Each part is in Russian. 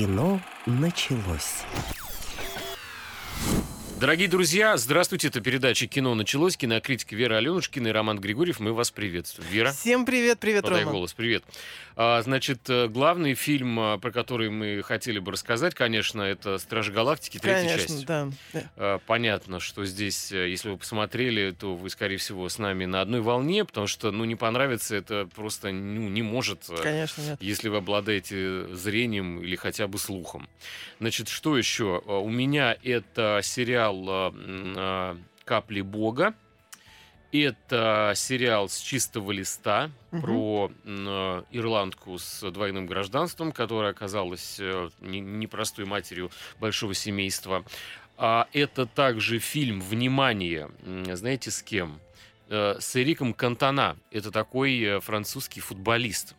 Кино началось. Дорогие друзья, здравствуйте. Это передача «Кино началось». Кинокритик Вера Аленушкина и Роман Григорьев. Мы вас приветствуем. Вера? Всем привет, привет, Подай Рома. голос, привет. А, значит, э, главный фильм, а, про который мы хотели бы рассказать, конечно, это «Стражи Галактики», третья Конечно, часть. да. А, Понятно, что здесь, э, если вы посмотрели, то вы, скорее всего, с нами на одной волне, потому что, ну, не понравится это просто ну, не может, э, Конечно, нет. если вы обладаете зрением или хотя бы слухом. Значит, что еще? А, У меня это сериал а, м, а, «Капли Бога». Это сериал с чистого листа Мгм. про э, ирландку с двойным гражданством, которая оказалась э, не- непростой матерью большого семейства. А это также фильм «Внимание». Знаете, с кем? Э, С Эриком Кантона. Это такой э, французский футболист.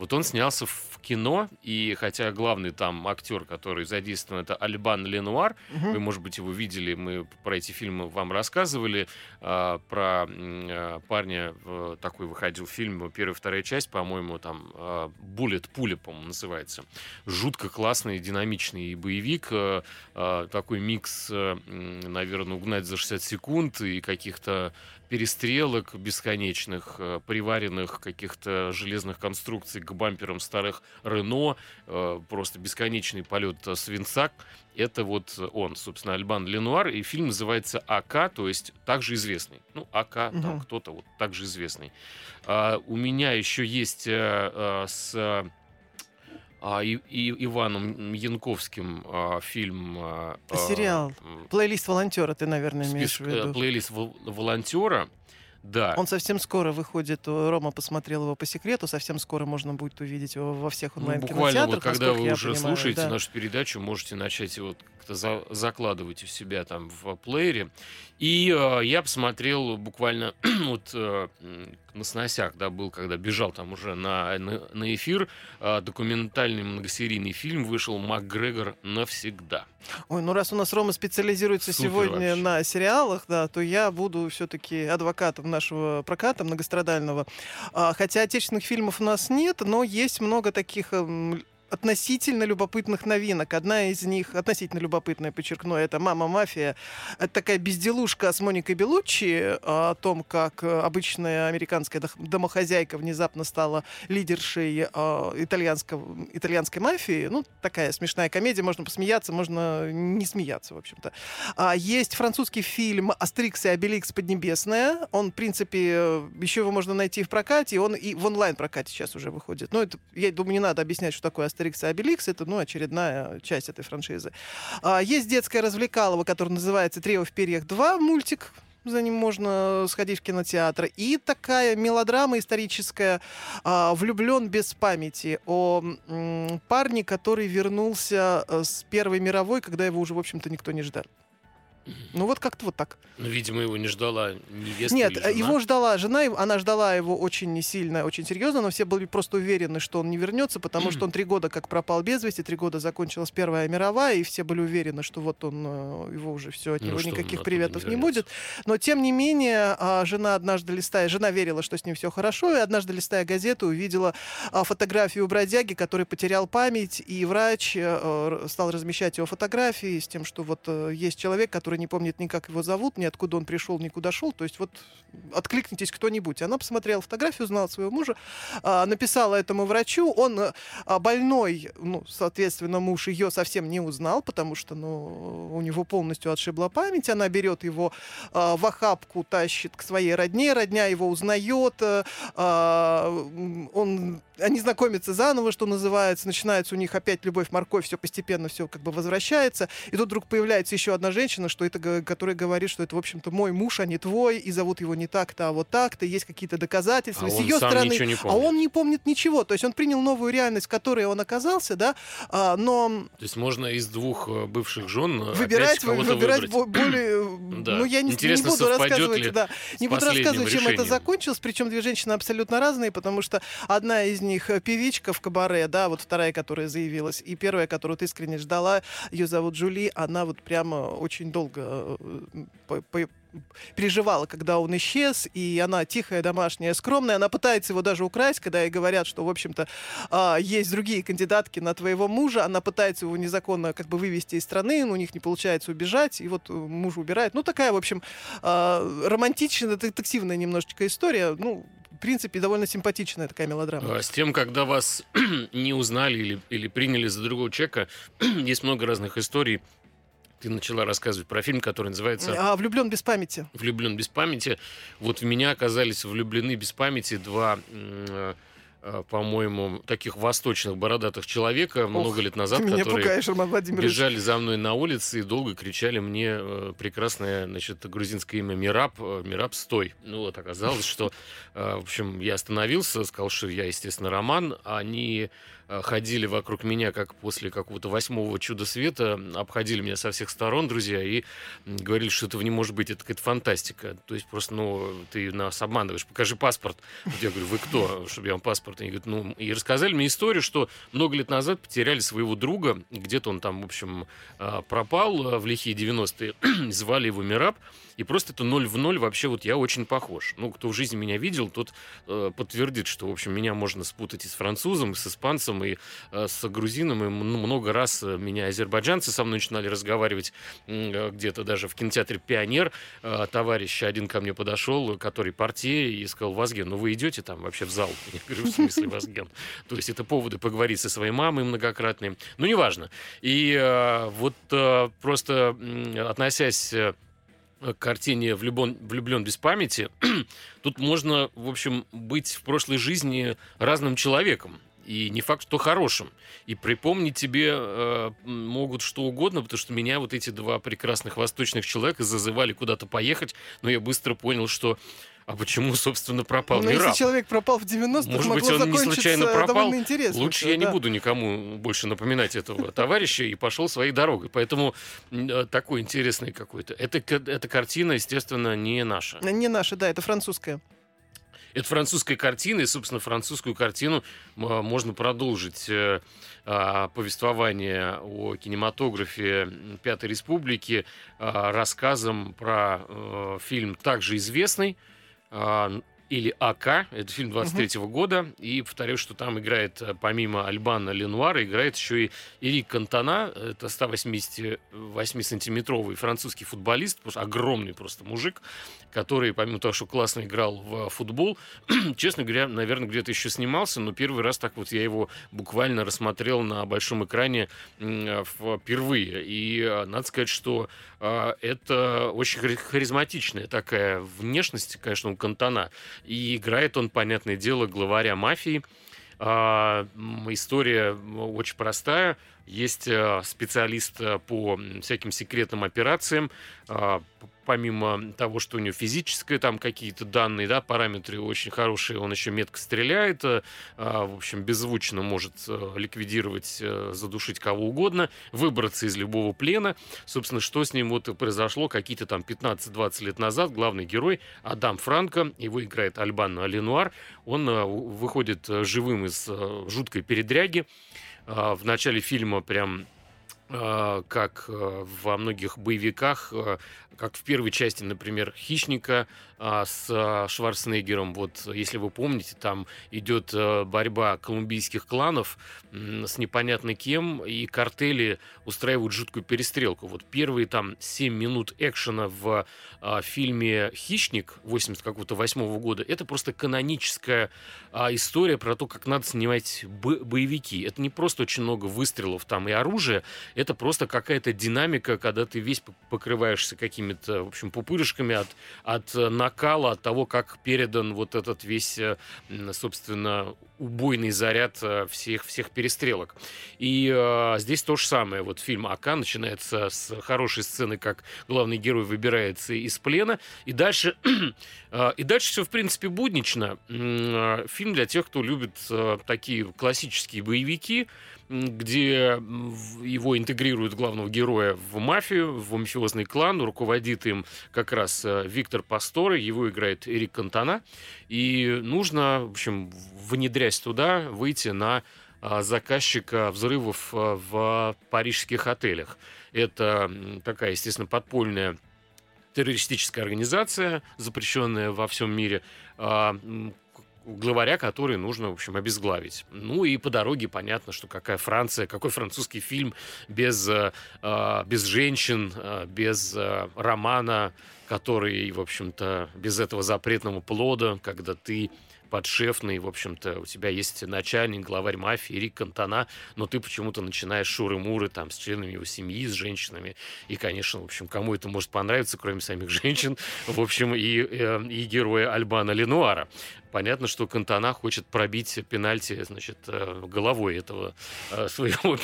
Вот он снялся в кино, и хотя главный там актер, который задействован, это Альбан Ленуар, Мгм. вы, может быть, его видели, мы про эти фильмы вам рассказывали, а, про а, парня, э, такой выходил фильм, первая, вторая часть, по-моему, там а, «Буллет», «Пуля», по-моему, называется. Жутко классный, динамичный боевик, э, а, такой микс, э, наверное, «Угнать за 60 секунд» и каких-то перестрелок бесконечных, э, приваренных каких-то железных конструкций к бамперам старых Рено, э, просто бесконечный полет э, свинца. Это вот он, собственно, Альбан Ленуар, и фильм называется АК, то есть также известный. Ну, АК, там Мгм. кто-то вот также известный. А, у меня еще есть с а, и, и Иваном Янковским а, фильм... а, а, Сериал. м, Плейлист волонтера ты, наверное, имеешь список, в э, виду. плейлист вол- волонтера. Да. Он совсем скоро выходит. О, Рома посмотрел его по секрету. Совсем скоро можно будет увидеть его во всех Ну, онлайн буквально кинотеатрах. вот когда вы уже понимаю, слушаете да. нашу передачу, можете начать его как-то за- закладывать у себя там в плеере. И э, я посмотрел буквально вот э, на сносях, да, был, когда бежал там уже на, на, на эфир, э, документальный многосерийный фильм вышел «МакГрегор навсегда». Ой, ну раз у нас Рома специализируется Супер сегодня вообще. на сериалах, да, то я буду все-таки адвокатом нашего проката многострадального. А, хотя отечественных фильмов у нас нет, но есть много таких эм, относительно любопытных новинок. Одна из них, относительно любопытная, подчеркну, это «Мама мафия». Это такая безделушка с Моникой Белуччи о том, как э, обычная американская домохозяйка внезапно стала лидершей э, итальянского, итальянской мафии. Ну, такая смешная комедия, можно посмеяться, можно не смеяться, в общем-то. А, есть французский фильм «Астерикс и Обеликс. Поднебесная». Он, в принципе, э, еще его можно найти в прокате, он и в онлайн-прокате сейчас уже выходит. Ну, это, я думаю, не надо объяснять, что такое «Астерикс и Обеликс». Это, ну, очередная часть этой франшизы. А, есть детская развлекалова, которая называется «Трио в перьях 2», мультик, за ним можно сходить в кинотеатр. И такая мелодрама историческая «Влюблен без памяти» о парне, который вернулся э, с Первой мировой, когда его уже, в общем-то, никто не ждал. Ну вот как-то вот так. Ну, видимо, его не ждала невеста Нет, или э, жена. его ждала жена, она ждала его очень не сильно, очень серьезно, но все были просто уверены, что он не вернется, потому что он три года как пропал без вести, три года закончилась Первая мировая, и все были уверены, что вот он, э, его уже все, от Ну, него он никаких приветов не не, будет. Но тем не менее, а, жена однажды листая, жена верила, что с ним все хорошо, и однажды листая газету увидела а, фотографию бродяги, который потерял память, и врач э, р- стал размещать его фотографии с тем, что вот э, есть человек, который не помнит ни как его зовут, ни откуда он пришел, никуда шел, то есть вот откликнитесь кто-нибудь. Она посмотрела фотографию, узнала своего мужа, а, написала этому врачу, он э, а, больной, ну, соответственно, муж ее совсем не узнал, потому что, ну, у него полностью отшибла память, она берет его а, в охапку, тащит к своей родне, родня его узнает, э, он, они знакомятся заново, что называется, начинается у них опять любовь, морковь, все постепенно, все как бы возвращается, и тут вдруг появляется еще одна женщина, что это, которая говорит, что это, в общем-то, мой муж, а не твой, и зовут его не так-то, а вот так-то, есть какие-то доказательства. А С он ее сам стороны, не а помнит. он не помнит ничего, то есть он принял новую реальность, в которой он оказался, да, а, но То есть можно из двух э, бывших жен э, выбирать, опять выбирать выбрать. бо- более, Да. ну я не, не Интересно, буду совпадет рассказывать, да, не буду рассказывать, чем это решением? закончилось, причем две женщины абсолютно разные, потому что одна из них э, певичка в кабаре, да, вот вторая, которая заявилась, и первая, которую ты искренне ждала, ее зовут Жули, она вот прямо очень долго э, по- по- переживала, когда он исчез, и она тихая, домашняя, скромная. Она пытается его даже украсть, когда ей говорят, что, в общем-то, а, есть другие кандидатки на твоего мужа. Она пытается его незаконно как бы вывести из страны, но у них не получается убежать, и вот э, муж убирает. Ну, такая, в общем, а, романтичная, детективная немножечко история. Ну, в принципе, довольно симпатичная такая мелодрама. А с тем, когда вас не узнали или, или приняли за другого человека, есть много разных историй. Ты начала рассказывать про фильм, который называется А влюблен без памяти. «Влюблен без памяти». Вот в меня оказались влюблены без памяти два э, э, по-моему, таких восточных бородатых человека много лет назад, которые пугаешь, Роман бежали за мной на улице и долго кричали мне э, прекрасное, значит, грузинское имя Мираб, Мираб, стой. Ну вот оказалось, что, в общем, я остановился, сказал, что я, естественно, Роман. Они э, ходили вокруг меня, как после какого-то восьмого чуда света, обходили меня со всех сторон, друзья, и говорили, что этого не может быть, это какая-то фантастика. То есть просто, ну, ты нас обманываешь, покажи паспорт. Вот я говорю, вы кто, чтобы я вам паспорт? Они говорят, ну, и рассказали мне историю, что много лет назад потеряли своего друга, где-то он там, в общем, а, пропал а, в лихие 90-е, звали его Мираб, и просто это ноль в ноль вообще вот я очень похож. Ну, кто в жизни меня видел, тот э, подтвердит, что, в общем, меня можно спутать и с французом, и с испанцем, и э, с грузином, и м- много раз э, меня азербайджанцы со мной начинали разговаривать э, где-то даже в кинотеатре «Пионер». Товарищ один ко мне подошел, который партия, и сказал, Вазген, ну вы идете там вообще в зал? Я говорю, в смысле Вазген? То есть это поводы поговорить со своей мамой многократные. Ну, неважно. И вот просто относясь к картине «Влюблен, «Влюблен без памяти», тут можно, в общем, быть в прошлой жизни разным человеком. И не факт, что хорошим. И припомнить тебе э, могут что угодно, потому что меня вот эти два прекрасных восточных человека зазывали куда-то поехать, но я быстро понял, что а почему, собственно, пропал Но Мираб? Если человек пропал в 90-х, Может быть, он не случайно пропал. Лучше я не да. буду никому больше напоминать этого товарища и пошел своей дорогой. Поэтому э, такой интересный какой-то. Это, эта картина, естественно, не наша. Не наша, да, это французская. Это французская картина, и, собственно, французскую картину м, можно продолжить э, а, повествование о кинематографе Пятой Республики а, рассказом про э, фильм также известный а, или АК, это фильм 23 года, и повторю, что там играет, э, помимо Альбана Ленуара, играет еще и Эрик Кантона, это 188-сантиметровый французский футболист, просто огромный просто мужик, который, помимо того, что классно играл в футбол, честно говоря, наверное, где-то еще снимался, но первый раз так вот я его буквально рассмотрел на большом экране впервые. И э, надо сказать, что э, это очень хари- харизматичная такая внешность, конечно, у Кантона. И играет он, понятное дело, главаря мафии. А, История очень простая. Есть э, специалист э, по всяким секретным операциям. П- Помимо того, что у него физическое там какие-то данные, да, параметры очень хорошие, он еще метко стреляет, э, а, в общем, беззвучно может э, ликвидировать, э, задушить кого угодно, выбраться из любого плена. Собственно, что с ним вот произошло какие-то там 15-20 лет назад. Главный герой Адам Франко, его играет Альбан Ленуар, он э, выходит э, живым из э, жуткой передряги. А, В начале фильма прям как э, во многих боевиках, э, как в первой части, например, «Хищника» с э, Шварценеггером. Вот, если вы помните, там идет э, борьба колумбийских кланов с непонятно кем, и картели устраивают жуткую перестрелку. Вот первые там 7 минут экшена в фильме «Хищник» 80 какого-то восьмого года, это просто каноническая история про то, как надо снимать бо- боевики. Это не просто очень много выстрелов там и оружия, это просто какая-то динамика, когда ты весь покрываешься какими-то, в общем, пупырышками от, от э, накала, от того, как передан вот этот весь, э, собственно, убойный заряд э, всех, всех перестрелок. И э, здесь то же самое. Вот фильм «Ака» начинается с хорошей сцены, как главный герой выбирается из плена, и дальше, и дальше все, в принципе, буднично. Фильм для тех, кто любит такие классические боевики, где его интегрируют главного героя в мафию, в мафиозный клан, руководит им как раз э, Виктор Пасторе, его играет Эрик Кантана, и нужно, в общем, внедрясь туда, выйти на а, заказчика взрывов а, в парижских отелях. Это такая, естественно, подпольная террористическая организация, запрещенная во всем мире, а, главаря который нужно, в общем, обезглавить. Ну и по дороге понятно, что какая Франция, какой французский фильм без, э, а, без женщин, а, без э, романа, который, в общем-то, без этого запретного плода, когда ты подшефный, в общем-то, у тебя есть начальник, главарь мафии, Рик Кантона, но ты почему-то начинаешь шуры-муры там с членами его семьи, с женщинами. И, конечно, в общем, кому это может понравиться, кроме самих женщин, в общем, и, э, и героя Альбана Ленуара. Понятно, что Кантона хочет пробить пенальти, значит, э, головой этого э, своего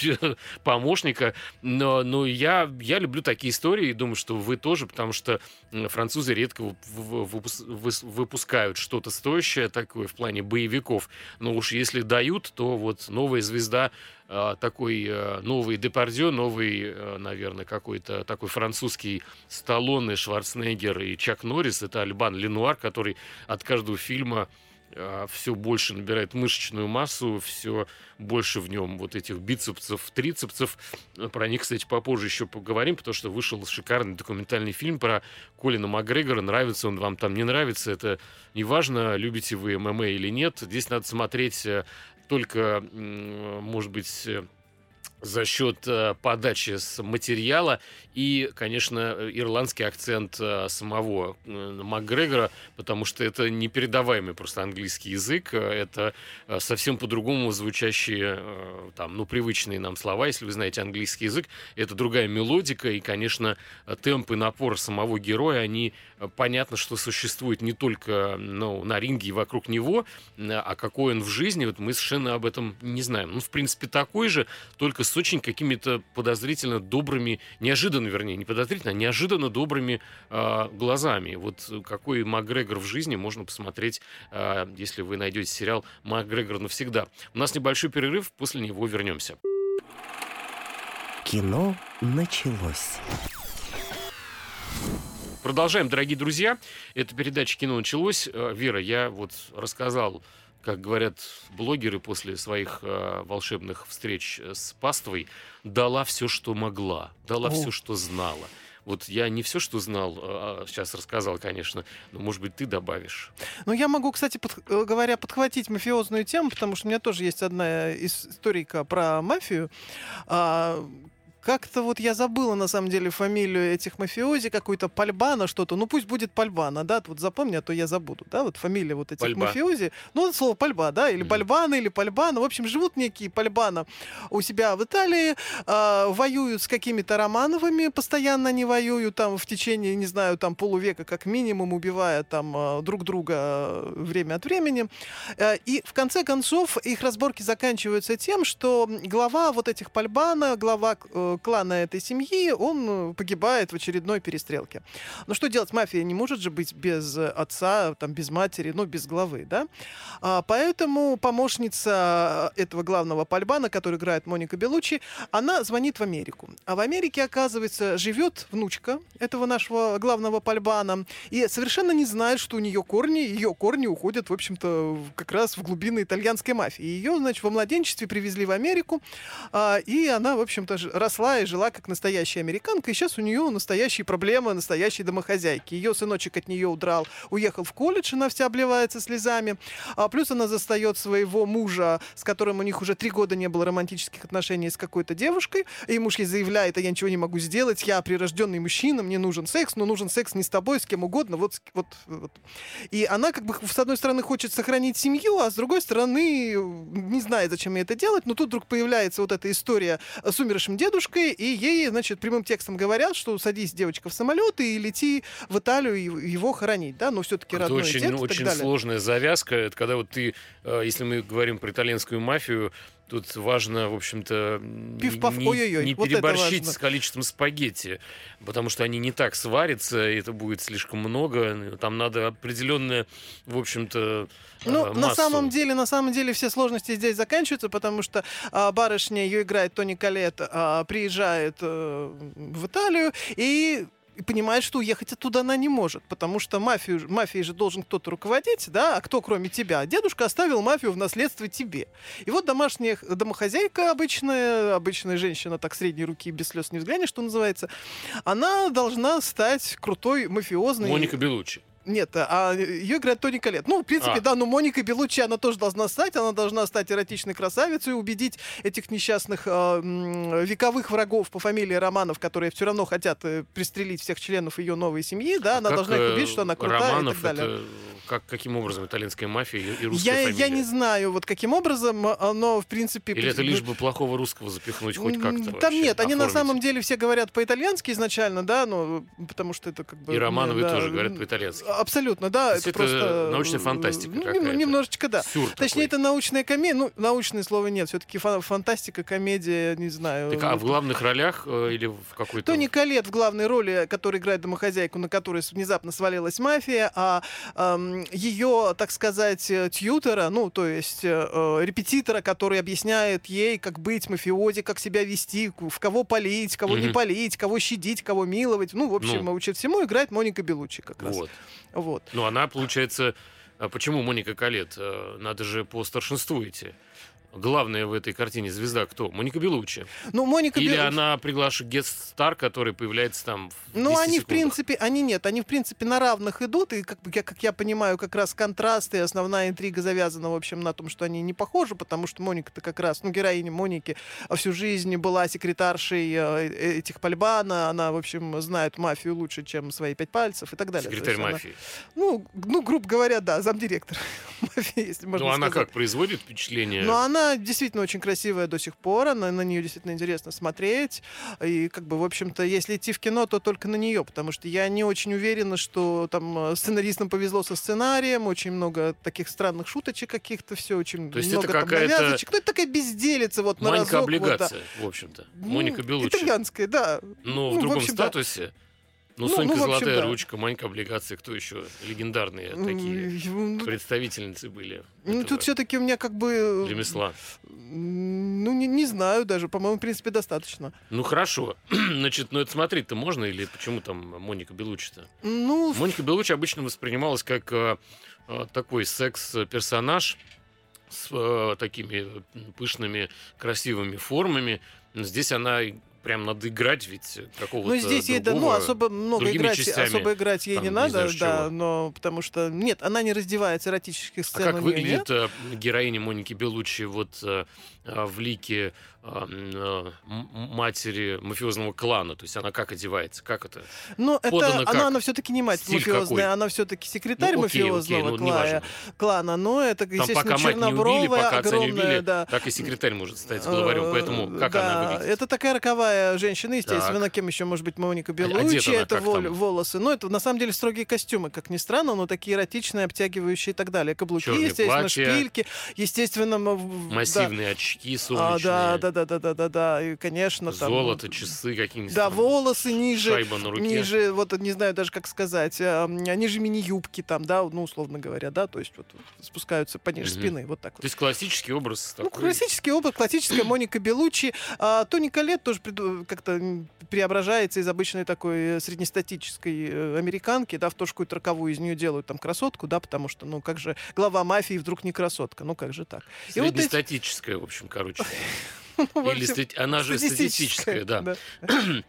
помощника. Но, но я, я люблю такие истории и думаю, что вы тоже, потому что французы редко выпускают что-то стоящее такое в плане боевиков. Но уж если дают, то вот новая звезда такой новый Депардье, новый, наверное, какой-то такой французский Сталлоне, Шварценеггер и Чак Норрис, это Альбан Ленуар, который от каждого фильма а, все больше набирает мышечную массу, все больше в нем вот этих бицепсов, трицепсов. Про них, кстати, попозже еще поговорим, потому что вышел шикарный документальный фильм про Колина Макгрегора. Нравится он вам там, не нравится, это неважно, любите вы ММА или нет. Здесь надо смотреть э, только, может быть, э, за счет э, подачи с материала и, конечно, ирландский акцент э, самого э, Макгрегора, потому что это непередаваемый просто английский язык, это совсем по-другому звучащие, там, ну, привычные нам слова, если вы знаете английский язык, это другая мелодика, и, конечно, темп и напор самого героя, они понятно, что существуют не только ну, на ринге и вокруг него, а какой он в жизни, вот мы совершенно об этом не знаем. Ну, в принципе, такой же, только с очень какими-то подозрительно добрыми, неожиданно, вернее, не подозрительно, а неожиданно добрыми э, глазами. Вот какой Макгрегор в жизни можно посмотреть, э, если вы найдете сериал «Макгрегор навсегда». У нас небольшой перерыв, после него вернемся. Кино началось. Продолжаем, дорогие друзья. Эта передача «Кино началось». Э, Вера, я вот рассказал как говорят блогеры после своих э, волшебных встреч с паствой, дала все, что могла, дала О. все, что знала. Вот я не все, что знал, а, а сейчас рассказал, конечно, но, может быть, ты добавишь. Ну, я могу, кстати, под, э, говоря, подхватить мафиозную тему, потому что у меня тоже есть одна историка про мафию. А, как-то вот я забыла, на самом деле, фамилию этих мафиози, какую-то Пальбана, что-то. Ну, пусть будет Пальбана, да, вот запомни, а то я забуду, да, вот фамилия вот этих Пальба. мафиози. Ну, слово Пальба, да, или mm-hmm. Бальбана, или Пальбана. В общем, живут некие Пальбана у себя в Италии, э, воюют с какими-то Романовыми, постоянно они воюют там в течение, не знаю, там полувека как минимум, убивая там э, друг друга э, время от времени. Э, и в конце концов их разборки заканчиваются тем, что глава вот этих Пальбана, глава э, клана этой семьи, он э, погибает в очередной перестрелке. Но что делать? Мафия не может же быть без отца, там, без матери, ну, без главы, да? А, поэтому помощница этого главного Пальбана, который играет Моника Белучи, она звонит в Америку. А в Америке, оказывается, живет внучка этого нашего главного Пальбана и совершенно не знает, что у нее корни, ее корни уходят, в общем-то, как раз в глубины итальянской мафии. Ее, значит, во младенчестве привезли в Америку, а, и она, в общем-то, росла росла и жила как настоящая американка, и сейчас у нее настоящие проблемы настоящей домохозяйки. Ее сыночек от нее удрал, уехал в колледж, она вся обливается слезами. А плюс она застает своего мужа, с которым у них уже три года не было романтических отношений с какой-то девушкой, и муж ей заявляет, а я ничего не могу сделать, я прирожденный мужчина, мне нужен секс, но нужен секс не с тобой, с кем угодно, вот, вот, вот. И она как бы с одной стороны хочет сохранить семью, а с другой стороны не знает, зачем ей это делать, но тут вдруг появляется вот эта история с умершим дедушкой, девушкой, и ей, значит, прямым текстом говорят, что садись, девочка, в самолет и лети в Италию его хоронить, да, но все-таки родной очень, текст очень сложная завязка, это когда вот ты, э, если мы говорим про итальянскую мафию, Тут важно, в общем-то, не, не вот переборщить с количеством спагетти, потому что они не так сварятся, и это будет слишком много. Там надо определенное, в общем-то, ну, массу. на самом деле, на самом деле все сложности здесь заканчиваются, потому что а, барышня, ее играет Тони Калет, а, приезжает а, в Италию, и и понимает, что уехать оттуда она не может, потому что мафию, мафией же должен кто-то руководить, да, а кто кроме тебя? Дедушка оставил мафию в наследство тебе. И вот домашняя домохозяйка обычная, обычная женщина, так средней руки, без слез не взглянешь, что называется, она должна стать крутой мафиозной... Моника Белучи. Нет, а ее играет Тони Калет. Ну, в принципе, А. да, но Моника Белучи, она тоже должна стать, она должна стать эротичной красавицей и убедить этих несчастных э, вековых врагов по фамилии Романов, которые все равно хотят э, пристрелить всех членов ее новой семьи, да, она Как, должна их э, убедить, что она крутая Романов и так далее. это как, каким образом итальянская мафия и и русская Я, фамилия? я не знаю, вот каким образом, а, но, в принципе... Или это лишь бы плохого русского запихнуть хоть как-то Там вообще, нет, они на оформить? самом деле все говорят по-итальянски изначально, да, ну, потому что это как бы... И Романовы да, тоже говорят по-итальянски. Абсолютно, да. То есть это просто... научная фантастика ну, какая-то. Немножечко, да. Сюр Точнее, такой. это научная комедия. Ну, научное слово нет. Все-таки фантастика, комедия, не знаю. Так, а в главных ролях э, или в какой-то... Тони Калет в главной роли, который играет домохозяйку, на которой внезапно свалилась мафия, а ее, так сказать, э, тьютера, ну, то есть э, э, репетитора, который объясняет ей, как быть мафиози, как себя вести, в кого полить, кого не Мгм. полить, кого щадить, кого миловать. Ну, в общем, Ну. учит всему, играет Моника Белучи как раз. Вот. Вот. Ну, она, получается... а Почему Моника Калет? Э, Надо же по старшинству идти. Главная в этой картине звезда кто? Моника Белучи. Ну, Моника Или Бел- она приглашает гест-стар, который появляется там в Ну, 10 они, в секундах? принципе, они нет, они, в принципе, на равных идут, и, как, я, как я понимаю, как раз контраст и основная интрига завязана, в общем, на том, что они не похожи, потому что Моника-то как раз, ну, героиня Моники всю жизнь была секретаршей э, этих Пальбана, она, в общем, знает мафию лучше, чем свои пять пальцев и так далее. Секретарь она- мафии. ну, ну, грубо говоря, да, замдиректор мафии, если можно Ну, она сказать. как, производит впечатление? Но она действительно очень красивая до сих пор, она, на нее действительно интересно смотреть. И, как бы, в общем-то, если идти в кино, то только на нее, потому что я не очень уверена, что там э, сценаристам повезло со сценарием, очень много таких странных шуточек каких-то, все очень То есть много это там навязочек. Ну, это такая безделица вот на Манька разок. вот, да. облигация, в общем-то. Ну, Моника Белучи. Итальянская, да. Но ну, в в другом общем, да. Ну, Ну, Сонька ну, общем, Золотая да. ручка, Манька облигации, кто еще? Легендарные такие М, ну, представительницы были. Ну, тут все-таки у меня как бы... ремесла. м, Ну, не, не знаю даже. По-моему, в принципе, достаточно. Ну хорошо. Значит, ну это смотреть-то можно или почему там Моника Белучи-то? Ну, Моника Белучи обычно воспринималась как э, э, такой секс-персонаж с э, такими пышными, красивыми формами. Здесь она прям надо играть ведь какого-то Ну, здесь ей, да, ну, другого. особо много играть, частями, особо играть ей там, не не надо, знаешь да, чего. но потому что, нет, она не раздевается, эротических А сцен как у нее выглядит нет. э, героиня Моники Белучи вот э, э, в лике э, э, матери мафиозного клана? То есть она как одевается? Как это? Но подано это, как? она, она все-таки не мать Стиль мафиозная, какой? она все-таки секретарь Ну, окей, окей, мафиозного ну, клая- неважно. клана, но это, Там естественно, пока мать не убили, пока отца не огромная, убили, да. так и секретарь может стать главарем. Поэтому Э, как да, она выглядит? Это такая роковая женщина, естественно, Так. кем еще может быть Моника одета Белучи, это там? волосы. Ну, это на самом деле строгие костюмы, как ни странно, но такие эротичные, обтягивающие и так далее. Каблуки, Чёрные естественно, платья. шпильки, естественно, м- в- да. Массивные очки А, солнечные, да, да, да, да, да, да, да, и, конечно, там... золото, часы какие-нибудь. Да, там, волосы ниже, Шайба на руке. ниже, вот не знаю даже как сказать, а, ниже мини-юбки там, да, ну, условно говоря, да, то есть вот спускаются пониже Мгм. спины, вот так вот. То есть классический образ Ну, такой. классический опыт, классическая Моника Белучи. А, Тони Калет тоже как-то преображается из обычной такой э, среднестатической э, американки, да, в то, что какую-то роковую из нее делают там красотку, да, потому что, ну, как же глава мафии вдруг не красотка, ну, как же так? И вот эти- Среднестатическая, в общем, короче. ну, Или общем, Она же статистическая, да.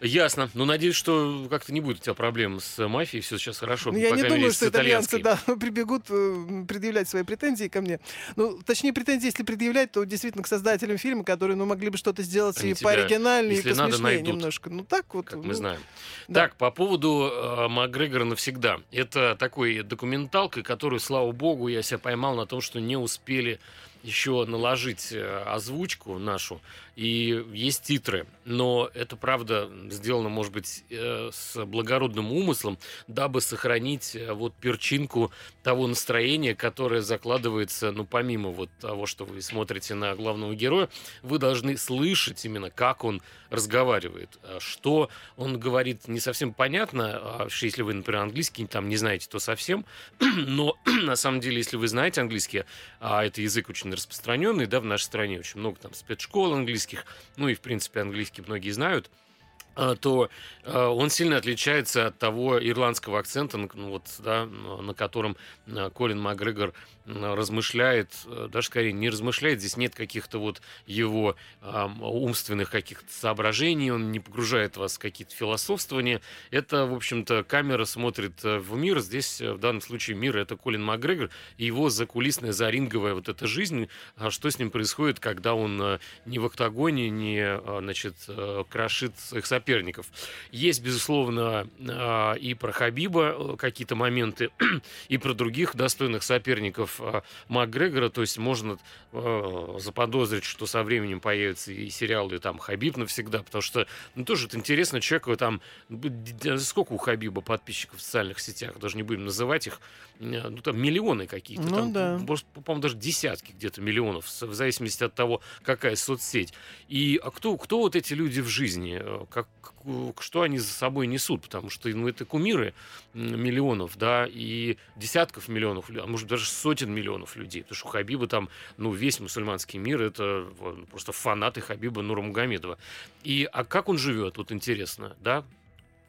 Ясно. Ну, надеюсь, что как-то не будет у тебя проблем с мафией. Все сейчас хорошо. Ну, я не думаю, мере, что итальянцы, да, прибегут э, предъявлять свои претензии ко мне. Ну, точнее, претензии, если предъявлять, то действительно к создателям фильма, которые, ну, могли бы что-то сделать Они и пооригинальнее, и посмешнее немножко. Ну, так вот. как ну, мы знаем. да. Так, по поводу э, Макгрегора навсегда. Это такой документалка, которую, слава богу, я себя поймал на том, что не успели еще наложить э, озвучку нашу. И есть титры. Но это, правда, сделано, может быть, э, с благородным умыслом, дабы сохранить э, вот перчинку того настроения, которое закладывается, ну, помимо вот того, что вы смотрите на главного героя, вы должны слышать именно, как он разговаривает, что он говорит не совсем понятно, а если вы, например, английский там не знаете, то совсем, но на самом деле, если вы знаете английский, а это язык очень распространенный, да, в нашей стране. Очень много там спецшкол английских, ну и, в принципе, английский многие знают, то а, он сильно отличается от того ирландского акцента, ну, вот, да, на котором а, Колин Макгрегор размышляет, даже скорее не размышляет, здесь нет каких-то вот его умственных каких-то соображений, он не погружает вас в какие-то философствования. Это, в общем-то, камера смотрит э, в мир, здесь в данном случае мир это Колин Макгрегор и его закулисная, заринговая вот эта жизнь, что с ним происходит, когда он э, не в октагоне, не, значит, э, крошит своих соперников, соперников. Есть, безусловно, а, и про Хабиба э, какие-то моменты, и про других достойных соперников а, Макгрегора. То есть можно э, заподозрить, что со временем появятся и сериалы там «Хабиб навсегда», потому что, ну, тоже это интересно, человеку там, сколько у Хабиба подписчиков в социальных сетях, даже не будем называть их, э, ну, там миллионы какие-то, ну, там, да. по-моему, даже десятки где-то миллионов, в зависимости от того, какая соцсеть. И а кто, кто вот эти люди в жизни, как, что они за собой несут, потому что ну, это кумиры миллионов, да, и десятков миллионов, а может даже сотен миллионов людей, потому что у Хабиба там, ну, весь мусульманский мир, это просто фанаты Хабиба Нурмагомедова. И, а как он живет, вот интересно, да,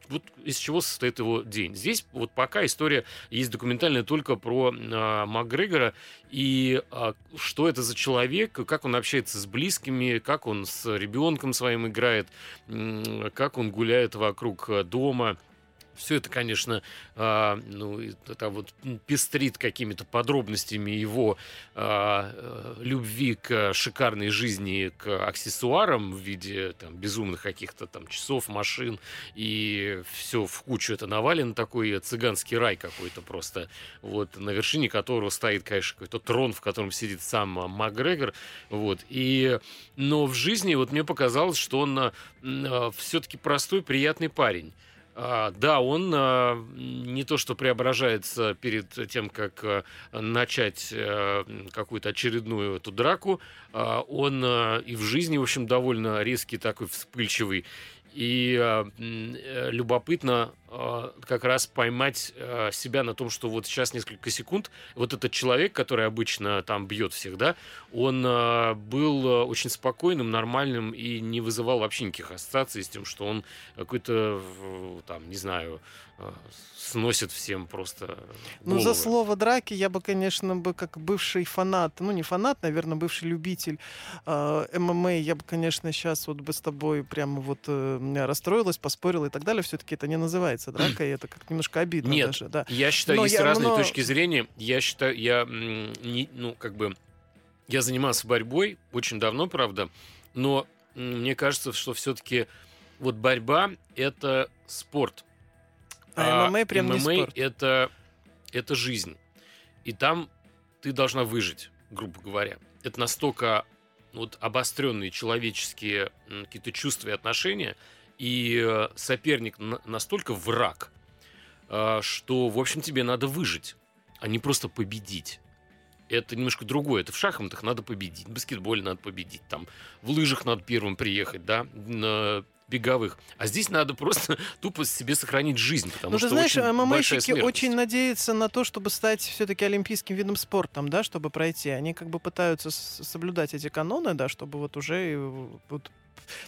вот из чего состоит его день. Здесь вот пока история есть документальная только про э, Макгрегора и э, что это за человек, как он общается с близкими, как он с ребенком своим играет, э, как он гуляет вокруг дома все это, конечно, э, ну, это вот пестрит какими-то подробностями его э, любви к шикарной жизни, к аксессуарам в виде там, безумных каких-то там часов, машин, и все в кучу это навалено, такой цыганский рай какой-то просто, вот, на вершине которого стоит, конечно, какой-то трон, в котором сидит сам Макгрегор, вот, и, но в жизни вот мне показалось, что он э, все-таки простой, приятный парень. А, да, он а, не то что преображается перед тем, как а, начать какую-то очередную эту драку, он и в жизни, в общем, довольно резкий такой вспыльчивый. И э, любопытно а, как раз поймать а, себя на том, что вот сейчас несколько секунд, вот этот человек, который обычно там бьет всех, да, он а, был очень спокойным, нормальным и не вызывал вообще никаких ассоциаций с тем, что он какой-то, там, не знаю, сносит всем просто головы. Ну, за слово драки я бы, конечно, бы как бывший фанат, ну, не фанат, наверное, бывший любитель э, ММА, я бы, конечно, сейчас вот бы с тобой прямо вот э, расстроилась, поспорила и так далее. Все-таки это не называется называется драка, и это как немножко обидно Нет, даже. Да. я считаю, но есть я, разные но... точки зрения. Я считаю, я не, ну, как бы, я занимался борьбой очень давно, правда, но мне кажется, что все-таки вот борьба — это спорт. А, а ММА прям ММА не спорт. Это, это жизнь. И там ты должна выжить, грубо говоря. Это настолько вот обостренные человеческие какие-то чувства и отношения — и э, соперник настолько враг, э, что, в общем, тебе надо выжить, а не просто победить. Это немножко другое. Это в шахматах надо победить, в баскетболе надо победить, там в лыжах надо первым приехать, да, на беговых. А здесь надо просто тупо себе сохранить жизнь, потому ну, что знаешь, очень ММАщики очень надеются на то, чтобы стать все-таки олимпийским видом спорта, да, чтобы пройти. Они как бы пытаются соблюдать эти каноны, да, чтобы вот уже э, вот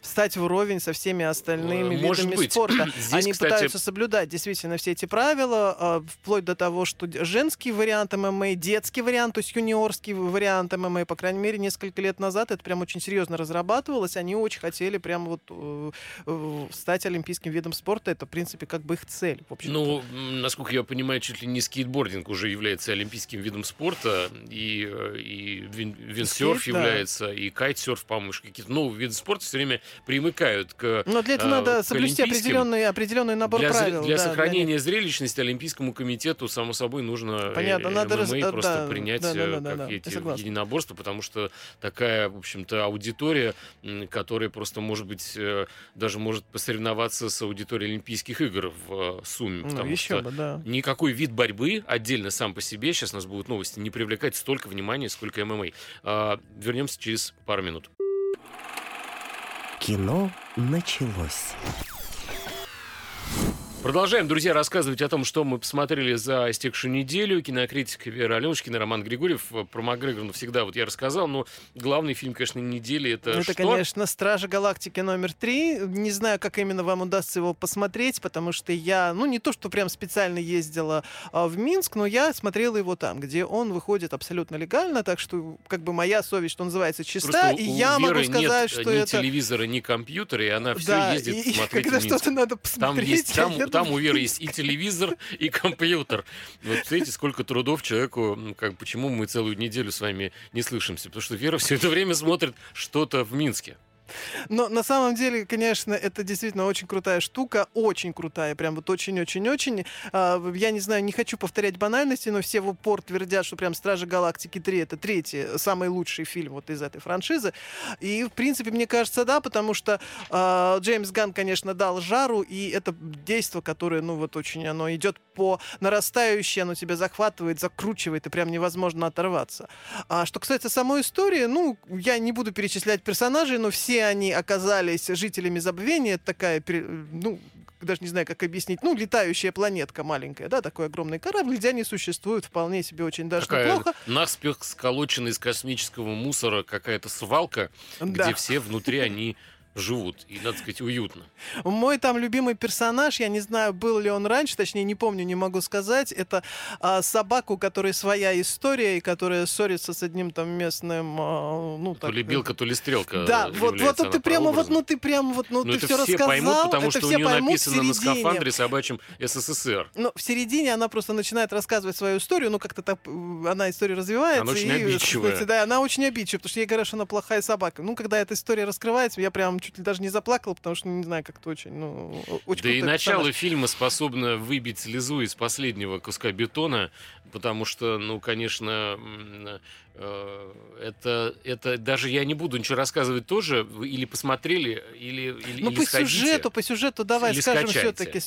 встать вровень со всеми остальными э, Может видами быть. спорта. Здесь, Они кстати... пытаются соблюдать действительно все эти правила, а, вплоть до того, что женский вариант ММА, детский вариант, то есть юниорский вариант ММА, по крайней мере, несколько лет назад это прям очень серьезно разрабатывалось. Они очень хотели прям вот э, э, стать олимпийским видом спорта. Это, в принципе, как бы их цель. В ну, насколько я понимаю, чуть ли не скейтбординг уже является олимпийским видом спорта, и, и виндсерф является, да. и кайтсерф, по-моему, какие-то новые виды спорта время примыкают к Но для этого э, надо соблюсти определенный, определенный набор для, правил. Для да, сохранения для... зрелищности Олимпийскому комитету, само собой, нужно Понятно, надо раз... просто да, да, да, да, как да, эти единоборства, потому что такая, в общем-то, аудитория, которая просто, может быть, э, даже может посоревноваться с аудиторией Олимпийских игр в сумме. Ну, потому еще что бы, да. никакой вид борьбы отдельно сам по себе, сейчас нас будут новости, не привлекает столько внимания, сколько ММА. А, вернемся через пару минут. Кино началось. Продолжаем, друзья, рассказывать о том, что мы посмотрели за истекшую неделю. Кинокритик Вера Аленушкина, Роман Григорьев. Про Макгрегора ну, всегда вот я рассказал, но главный фильм, конечно, недели это Это, что? конечно, «Стражи Галактики» номер три. Не знаю, как именно вам удастся его посмотреть, потому что я, ну, не то, что прям специально ездила а, в Минск, но я смотрела его там, где он выходит абсолютно легально, так что, как бы, моя совесть, что называется, чиста, Просто и я Веры могу сказать, нет что ни это... телевизора, ни компьютера, и она все Да, ездит и, смотреть когда что-то надо Там посмотреть... есть, там, там у Веры есть и телевизор, и компьютер. Вот видите, сколько трудов человеку, как, почему мы целую неделю с вами не слышимся. Потому что Вера все это время смотрит что-то в Минске. Но на самом деле, конечно, это действительно очень крутая штука, очень крутая, прям вот очень-очень-очень. А, Я не знаю, не хочу повторять банальности, но все в упор твердят, что прям «Стражи Галактики 3» — это третий, самый лучший фильм вот из этой франшизы. И, в принципе, мне кажется, да, потому что а, Джеймс Ган, конечно, дал жару, и это действо, которое, ну вот очень, оно идет по нарастающей, оно тебя захватывает, закручивает, и прям невозможно оторваться. А что касается самой истории, ну, я не буду перечислять персонажей, но все они оказались жителями забвения. Это такая, ну, даже не знаю, как объяснить, ну, летающая планетка маленькая, да, такой огромный корабль, где они существуют вполне себе очень даже Такая неплохо. наспех сколоченная из космического мусора какая-то свалка, Да. где все внутри они живут. И, надо сказать, уютно. Мой там любимый персонаж, я не знаю, был ли он раньше, точнее, не помню, не могу сказать. Это а, собака, у которой своя история, и которая ссорится с одним там местным, а, ну, То так, ли белка, то ли стрелка. Да, э, вот, вот, является вот ты прямо вот, ну ты прямо вот, ну Ну, ты все все рассказал, поймут, потому это что у все нее поймут написано на скафандре собачьем СССР. Ну, в середине она просто начинает рассказывать свою историю, ну, как-то так, э, она история развивается. Она очень и, обидчивая. да, она очень обидчивая, потому что ей говорят, что она плохая собака. Ну, когда эта история раскрывается, я прям чуть ли даже не заплакал, потому что, не знаю, как-то очень, ну, очень Да и начало персонаж. фильма способно выбить слезу из последнего куска бетона, потому что, ну, конечно, это, это даже я не буду ничего рассказывать тоже, вы или посмотрели, или, или, Ну, или по сходите. сюжету, по сюжету давай Или скажем все-таки,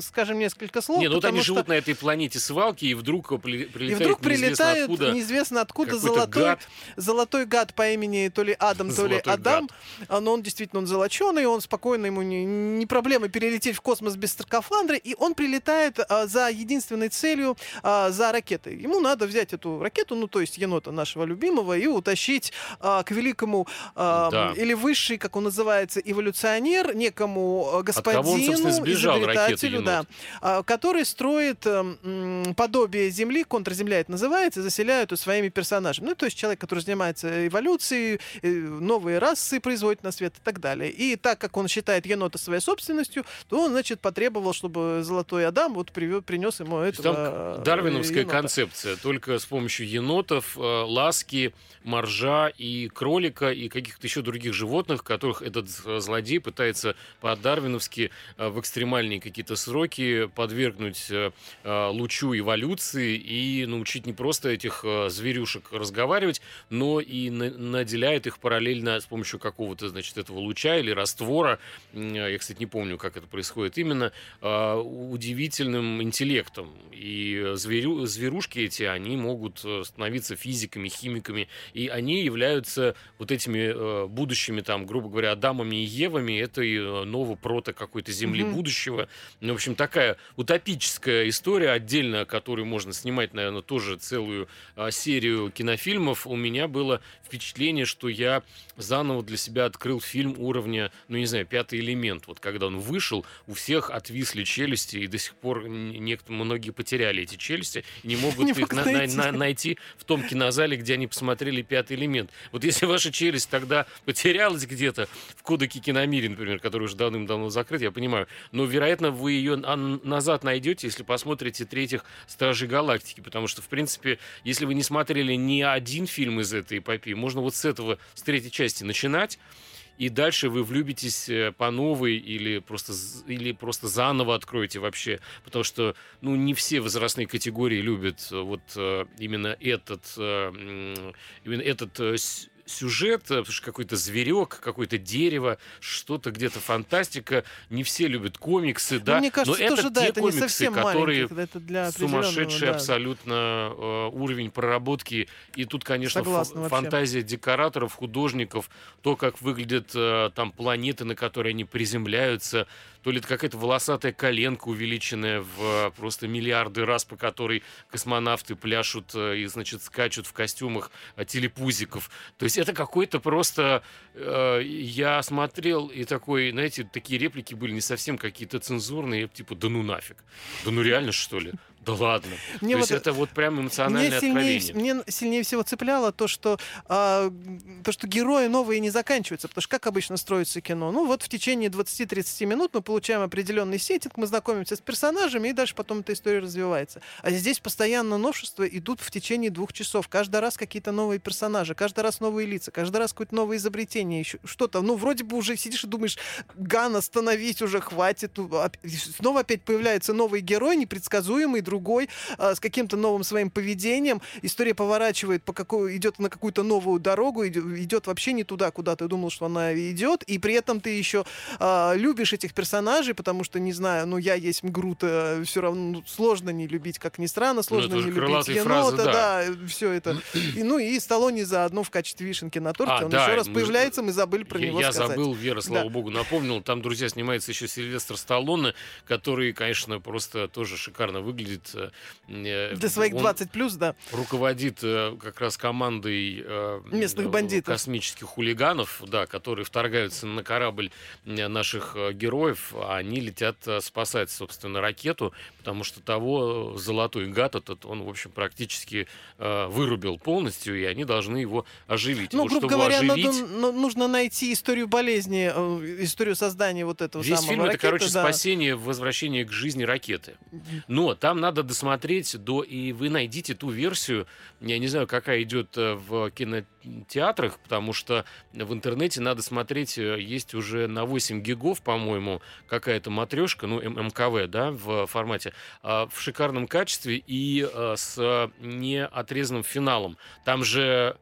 скажем несколько слов. Не, ну вот они потому живут что... на этой планете свалки, и вдруг при- И прилетает вдруг неизвестно прилетает откуда неизвестно откуда золотой, гад. золотой гад по имени то ли Адам, то ли Адам. А, Но он действительно он золоченый, он спокойно, ему не, не проблема перелететь в космос без скафандра, и он прилетает а, за единственной целью, а, за ракетой. Ему надо взять эту ракету, ну то есть енота нашего любимого, и утащить а, к великому, а, Да. или высший, как он называется, эволюционер, некому а, господину, кого он, собственно, сбежал, изобретателю, да, а, который строит м, подобие Земли, контрземля это называется, заселяют своими персонажами. Ну, то есть человек, который занимается эволюцией, э, новые расы производит на свет и так далее. И так как он считает енота своей собственностью, то он, значит, потребовал, чтобы Золотой Адам вот привё- принес ему этого Там э, дарвиновская енота. концепция, только с помощью енотов, э, ласки, моржа и кролика и каких-то еще других животных, которых этот э, злодей пытается по-дарвиновски э, в экстремальные какие-то сроки подвергнуть э, лучу эволюции и научить не просто этих зверюшек разговаривать, но и на- наделяет их параллельно с помощью какого-то, значит, этого луча или раствора. Я, кстати, не помню, как это происходит именно э, удивительным интеллектом. И зверю, зверушки эти, они могут становиться физиками, химиками, и они являются вот этими э, будущими, там, грубо говоря, Адамами и Евами этой э, нового прото какой-то земли Мгм. будущего. Ну, в общем, такая утопическая история, отдельно, которую можно снимать, наверное, тоже целую а, серию кинофильмов. У меня было впечатление, что я заново для себя открыл фильм уровня, ну, не знаю, «Пятый элемент». Вот когда он вышел, у всех отвисли челюсти, и до сих пор некоторые, многие потеряли эти челюсти, не могут их найти в том кинозале, где они посмотрели «Пятый элемент». Вот если ваша челюсть тогда потерялась где-то в кодеке киномире, например, который уже давным-давно закрыт, я понимаю, но, вероятно, вы ее назад найдете, если посмотрите третьих «Стражей Галактики», потому что, в принципе, если вы не смотрели ни один фильм из этой эпопеи, можно вот с этого, с третьей части начинать, и дальше вы влюбитесь э, по новой или просто, или просто заново откроете вообще. Потому что ну, не все возрастные категории любят э, вот э, именно этот, именно этот сюжет, э, потому что какой-то зверек, какое-то дерево, что-то где-то фантастика. Не все любят комиксы, Ну, да. мне кажется, Но это тоже, да, те это не комиксы, совсем которые это для сумасшедший да. абсолютно э, уровень проработки. И тут, конечно, Согласна фантазия декораторов, художников, то, как выглядят э, там планеты, на которые они приземляются, то ли это какая-то волосатая коленка, увеличенная в э, просто миллиарды раз, по которой космонавты пляшут э, и, значит, скачут в костюмах телепузиков. То есть это какой-то просто... э, я смотрел, и такой, знаете, такие реплики были не совсем какие-то цензурные, типа, да ну нафиг. Да ну реально, что ли? Да ладно. Мне То вот есть это вот прям эмоциональное Мне сильнее, откровение. мне сильнее всего цепляло то, что, а, то, что герои новые не заканчиваются. Потому что как обычно строится кино? Ну вот в течение 20-30 минут мы получаем определенный сеттинг, мы знакомимся с персонажами, и дальше потом эта история развивается. А здесь постоянно новшества идут в течение двух часов. Каждый раз какие-то новые персонажи, каждый раз новые лица, каждый раз какое-то новое изобретение, еще что-то. Ну, вроде бы уже сидишь и думаешь, Ган, остановись уже, хватит. Снова опять появляется новый герой, непредсказуемый, другой, а, с каким-то новым своим поведением. История поворачивает, по какой, идет на какую-то новую дорогу, иде- идет вообще не туда, куда ты думал, что она идет. И при этом ты еще а, любишь этих персонажей, потому что, не знаю, ну, я есть Грут, все равно ну, сложно не любить, как ни странно, сложно это не любить енота, фразы, да. да, все это. И, ну, и Сталлоне заодно в качестве вишенки на торте. А, Он да, еще раз мы появляется, мы забыли про я, него я сказать. забыл, Вера, слава Да. богу, напомнил. Там, друзья, снимается еще Сильвестр Сталлоне, который, конечно, просто тоже шикарно выглядит. Э, э, Для своих он 20 плюс, да. руководит э, как раз командой Местных бандитов. космических хулиганов, да, которые вторгаются на корабль наших героев, а они летят спасать, собственно, ракету, потому что того золотой гад этот, он, в общем, практически вырубил полностью, и они должны его оживить. Ну, вот, грубо говоря, оживить, надо- ну, нужно найти историю болезни, историю создания вот этого Весь самого фильм это, короче, да. спасение, возвращение к жизни ракеты. Но там надо досмотреть до, и вы найдите ту версию, я не знаю, какая идет э, в кинотеатрах, потому что в интернете надо смотреть, э, есть уже на 8 гигов, по-моему, какая-то матрешка, ну, МКВ, да, в формате, а, в шикарном качестве и э, с неотрезанным финалом. Там же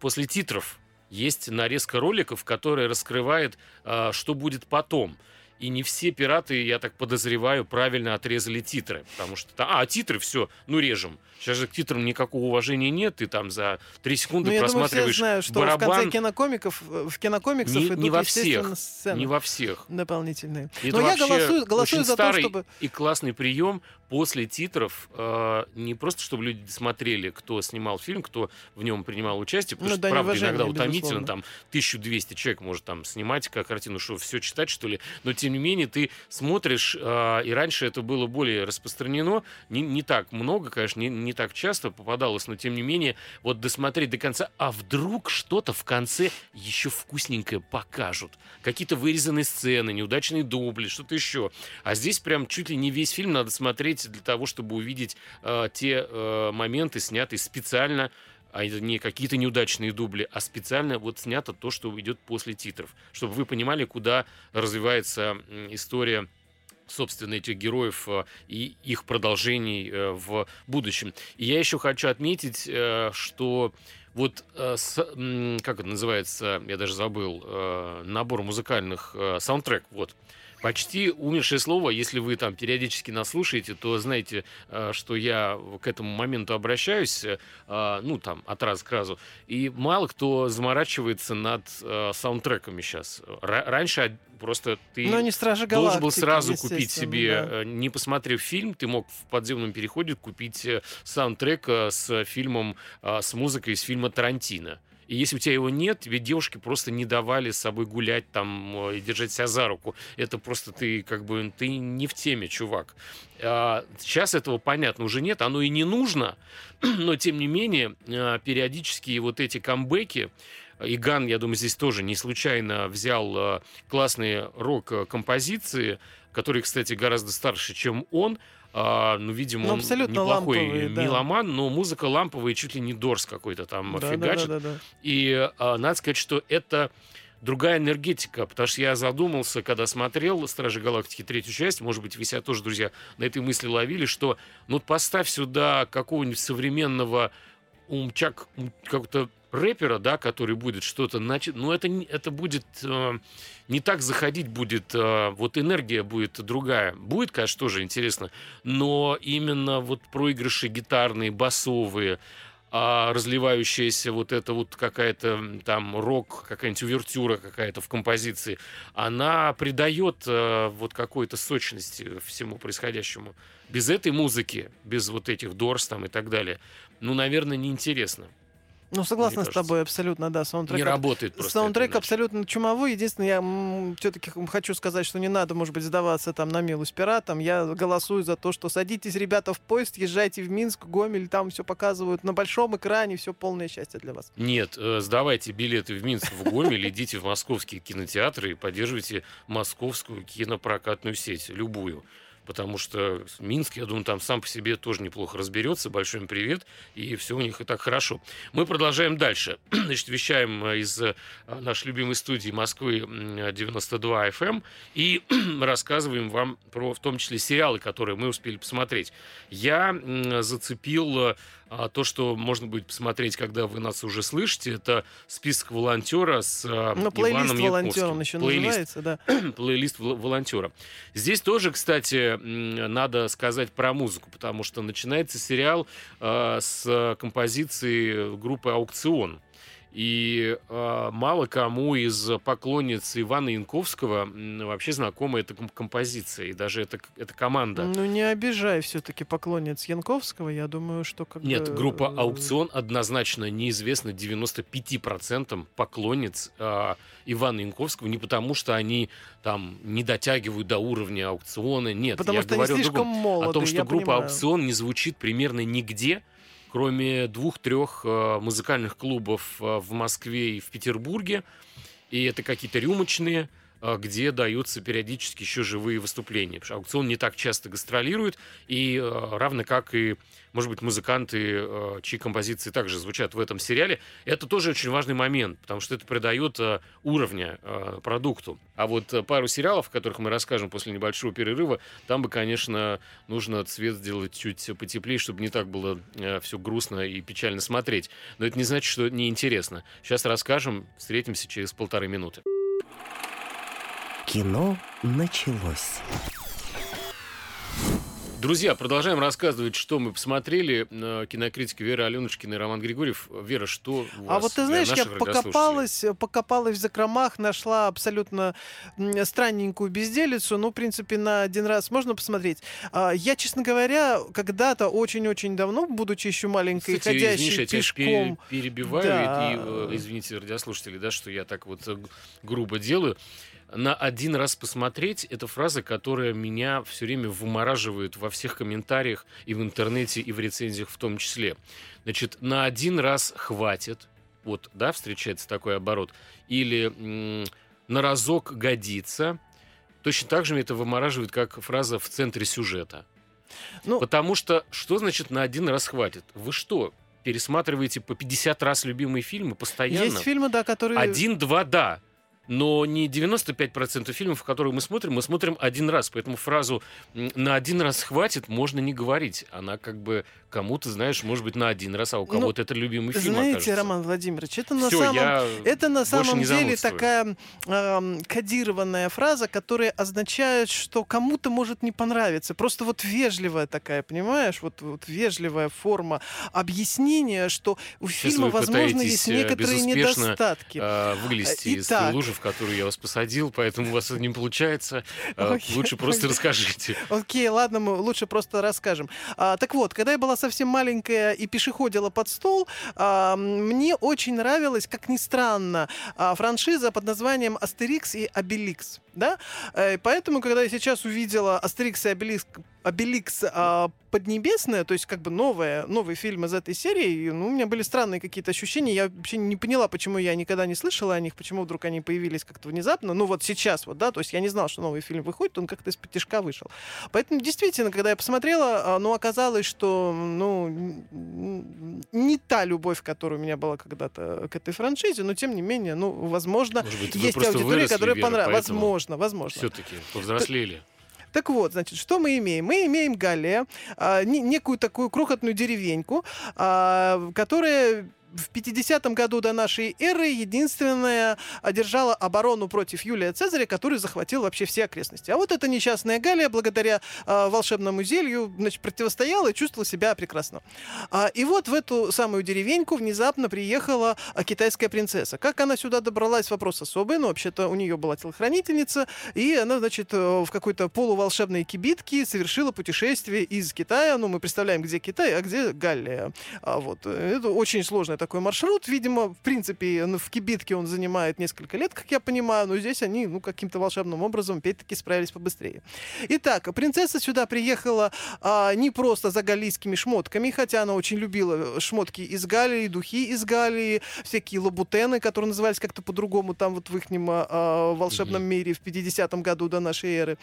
после титров есть нарезка роликов, которая раскрывает, что будет потом. И не все пираты, я так подозреваю, правильно отрезали титры. Потому что... А, титры, все, ну режем. Сейчас же к титрам никакого уважения нет. Ты там за три секунды Ну, я думаю, все просматриваешь знают, что в барабан. конце кинокомиков, э, в кинокомиксах Не- идут, не во всех, сцены Не во всех. дополнительные. И Но это я голосую, голосую за то, чтобы... и классный прием после титров. э, не просто, чтобы люди смотрели, кто снимал фильм, кто в нем принимал участие, потому Ну, что, правда, иногда утомительно, безусловно. там 1200 человек может там снимать как картину, что все читать, что ли. Но, тем не менее, ты смотришь, э, и раньше это было более распространено, не, не так много, конечно, не, не так часто попадалось, но, тем не менее, вот досмотреть до конца, а вдруг что-то в конце еще вкусненькое покажут. Какие-то вырезанные сцены, неудачные дубли, что-то еще. А здесь прям чуть ли не весь фильм надо смотреть для того, чтобы увидеть э, те э, моменты, снятые специально, а не какие-то неудачные дубли, а специально вот снято то, что идет после титров, чтобы вы понимали, куда развивается история собственно, этих героев э, и их продолжений э, в будущем. И я еще хочу отметить, э, что вот, как это называется, я даже забыл, набор музыкальных, саундтрек, вот, Почти умершее слово, если вы там периодически нас слушаете, то знаете, э, что я к этому моменту обращаюсь, э, ну там, от раза к разу. И мало кто заморачивается над э, саундтреками сейчас. Раньше просто ты Но не Стражи должен был сразу купить себе, да. не посмотрев фильм, ты мог в подземном переходе купить саундтрек с фильмом, с музыкой из фильма Тарантино. И если у тебя его нет, тебе девушки просто не давали с собой гулять там э, и держать себя за руку. Это просто ты как бы ты не в теме, чувак. А, Сейчас этого, понятно, уже нет, оно и не нужно, но тем не менее э, периодически вот эти камбэки, и Ган, я думаю, здесь тоже не случайно взял э, классные рок-композиции, которые, кстати, гораздо старше, чем он. А, ну, видимо, Ну, он неплохой ламповые, да. меломан, но музыка ламповая, чуть ли не Дорс какой-то там Да, да, фигачит. да, да, да. И а, надо сказать, что это другая энергетика, потому что я задумался, когда смотрел «Стражи Галактики» третью часть, может быть, вы себя тоже, друзья, на этой мысли ловили, что ну поставь сюда какого-нибудь современного умчак, ум- как-то рэпера, да, который будет что-то начать, ну это, это будет э, не так заходить будет, э, вот энергия будет другая. Будет, конечно, тоже интересно, но именно вот проигрыши гитарные, басовые, а разливающаяся вот эта вот какая-то там рок, какая-нибудь увертюра какая-то в композиции, она придает э, вот какой-то сочности всему происходящему. Без этой музыки, без вот этих дорс там и так далее, ну, наверное, неинтересно. Ну, согласна с тобой абсолютно, да. Саундтрек, не работает просто. Саундтрек абсолютно чумовой. Единственное, я все-таки хочу сказать, что не надо, может быть, сдаваться там на милость пиратам. Я голосую за то, что садитесь, ребята, в поезд, езжайте в Минск, Гомель, там все показывают на большом экране, все полное счастье для вас. Нет, э, сдавайте билеты в Минск, в Гомель, идите в московские кинотеатры и поддерживайте московскую кинопрокатную сеть, любую потому что Минск, я думаю, там сам по себе тоже неплохо разберется. Большой им привет, и все у них и так хорошо. Мы продолжаем дальше. Значит, вещаем э, из э, нашей любимой студии Москвы 92 FM эм и рассказываем вам про, в том числе, сериалы, которые мы успели посмотреть. Я зацепил э, а то, что можно будет посмотреть, когда вы нас уже слышите, это список волонтера с э, ну, плейлист Иваном волонтера он еще плейлист, называется, да. плейлист волонтера. Здесь тоже, кстати, надо сказать про музыку, потому что начинается сериал э, с композиции группы «Аукцион». И э, мало кому из поклонниц Ивана Янковского вообще знакома эта композиция, и даже эта, эта команда. Ну, не обижай все-таки поклонниц Янковского, я думаю, что как Нет, группа э, «Аукцион» однозначно неизвестна 95% поклонниц э, Ивана Янковского, не потому что они там не дотягивают до уровня аукциона, нет. Потому я что говорю они слишком другом, молоды, о том, что группа понимаю. «Аукцион» не звучит примерно нигде, кроме двух-трех э, музыкальных клубов э, в Москве и в Петербурге. И это какие-то рюмочные, где даются периодически еще живые выступления. Потому что аукцион не так часто гастролирует, и равно как и может быть, музыканты, э, чьи композиции также звучат в этом сериале. Это тоже очень важный момент, потому что это придает уровня продукту. А вот пару сериалов, о которых мы расскажем после небольшого перерыва, там бы, конечно, нужно цвет сделать чуть потеплее, чтобы не так было все грустно и печально смотреть. Но это не значит, что неинтересно. Сейчас расскажем, встретимся через полторы минуты. Кино началось. Друзья, продолжаем рассказывать, что мы посмотрели. Кинокритики Вера Аленушкина и Роман Григорьев. Вера, что у А вот ты знаешь, я покопалась, покопалась в закромах, нашла абсолютно странненькую безделицу. Ну, в принципе, на один раз можно посмотреть. А, я, честно говоря, когда-то очень-очень давно, будучи еще маленькой, Кстати, ходящей извините, пешком... Я перебиваю, да. и, э, извините, радиослушатели, да, что я так вот э, грубо делаю на один раз посмотреть, это фраза, которая меня все время вымораживает во всех комментариях и в интернете, и в рецензиях в том числе. Значит, на один раз хватит, вот, да, встречается такой оборот, или на разок годится. Точно так же меня это вымораживает, как фраза в центре сюжета. Ну, Потому что, что значит на один раз хватит? Вы что, пересматриваете по 50 раз любимые фильмы постоянно? Есть фильмы, да, которые... Один-два, да но не 95% фильмов, которые мы смотрим, мы смотрим один раз. Поэтому фразу «на один раз хватит» можно не говорить. Она как бы кому-то, знаешь, может быть, на один раз, а у ну, кого-то ну, это любимый фильм Знаете, окажется. Роман Владимирович, это на Всё, самом, это на самом деле такая э, кодированная фраза, которая означает, что кому-то может не понравиться. Просто вот вежливая такая, понимаешь? Вот, вот вежливая форма объяснения, что у Сейчас фильма, возможно, есть э, некоторые недостатки. Э, вылезти Итак, из лужи, в которую я вас посадил, поэтому у вас это не получается. Э, лучше просто расскажите. Окей, ладно, мы лучше просто расскажем. А, так вот, когда я была совсем маленькая и пешком ходила под стол, а, мне очень нравилась, как ни странно, а, франшиза под названием «Астерикс и Обеликс». Да? Э, поэтому, когда я сейчас увидела «Астерикс и Обеликс» Обеликс а, Поднебесная, то есть как бы новая, новый фильм из этой серии, ну, у меня были странные какие-то ощущения. Я вообще не поняла, почему я никогда не слышала о них, почему вдруг они появились как-то внезапно. Ну, вот сейчас вот, да, то есть я не знала, что новый фильм выходит, он как-то исподтишка вышел. Поэтому, действительно, когда я посмотрела, а, ну, оказалось, что, ну, не та любовь, которая у меня была когда-то к этой франшизе, но, тем не менее, ну, возможно, быть, есть аудитория, которая понравилась. Возможно, возможно. Все-таки повзрослели. Так вот, значит, что мы имеем? Мы имеем Гале, а, некую такую крохотную деревеньку, а, которая в 50 году до нашей эры единственная одержала оборону против Юлия Цезаря, который захватил вообще все окрестности. А вот эта несчастная Галия, благодаря э, волшебному зелью, значит, противостояла и чувствовала себя прекрасно. А, и вот в эту самую деревеньку внезапно приехала а, китайская принцесса. Как она сюда добралась, вопрос особый, но вообще-то у нее была телохранительница, и она, значит, э, в какой-то полуволшебной кибитке совершила путешествие из Китая. Ну, мы представляем, где Китай, а где Галлия. А вот. Это очень сложный такой маршрут. Видимо, в принципе, в кибитке он занимает несколько лет, как я понимаю, но здесь они, ну, каким-то волшебным образом, опять-таки, справились побыстрее. Итак, принцесса сюда приехала а, не просто за галлийскими шмотками, хотя она очень любила шмотки из Галлии, духи из Галлии, всякие лабутены, которые назывались как-то по-другому там вот в их а, волшебном mm-hmm. мире в 50-м году до нашей эры.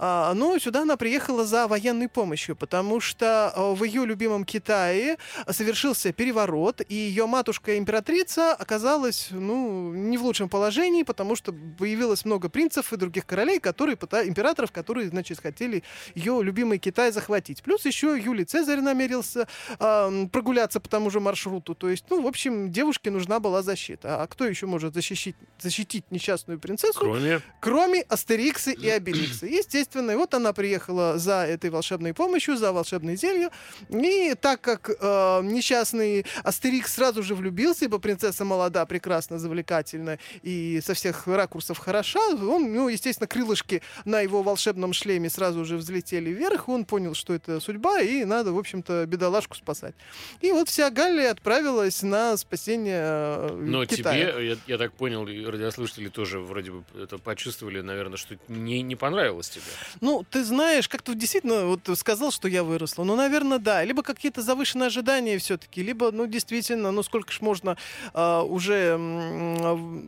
А, но сюда она приехала за военной помощью, потому что а, в ее любимом Китае совершился переворот, и ее матушка-императрица оказалась, ну, не в лучшем положении, потому что появилось много принцев и других королей, которые, императоров, которые, значит, хотели ее любимый Китай захватить. Плюс еще Юлий Цезарь намерился э, прогуляться по тому же маршруту. То есть, ну, в общем, девушке нужна была защита. А кто еще может защитить, защитить несчастную принцессу? Кроме? Кроме Астерикса и Обеликса. Естественно, и вот она приехала за этой волшебной помощью, за волшебной зелью. И так как э, несчастный Астерикс сразу же влюбился, ибо принцесса молода, прекрасна, завлекательна и со всех ракурсов хороша, он, ну, естественно, крылышки на его волшебном шлеме сразу же взлетели вверх, он понял, что это судьба, и надо, в общем-то, бедолашку спасать. И вот вся Галлия отправилась на спасение э, Но Китая. тебе, я, я так понял, радиослушатели тоже вроде бы это почувствовали, наверное, что не, не понравилось тебе. Ну, ты знаешь, как-то действительно вот сказал, что я выросла. Ну, наверное, да. Либо какие-то завышенные ожидания все-таки, либо, ну, действительно, ну, сколько ж можно а, уже а,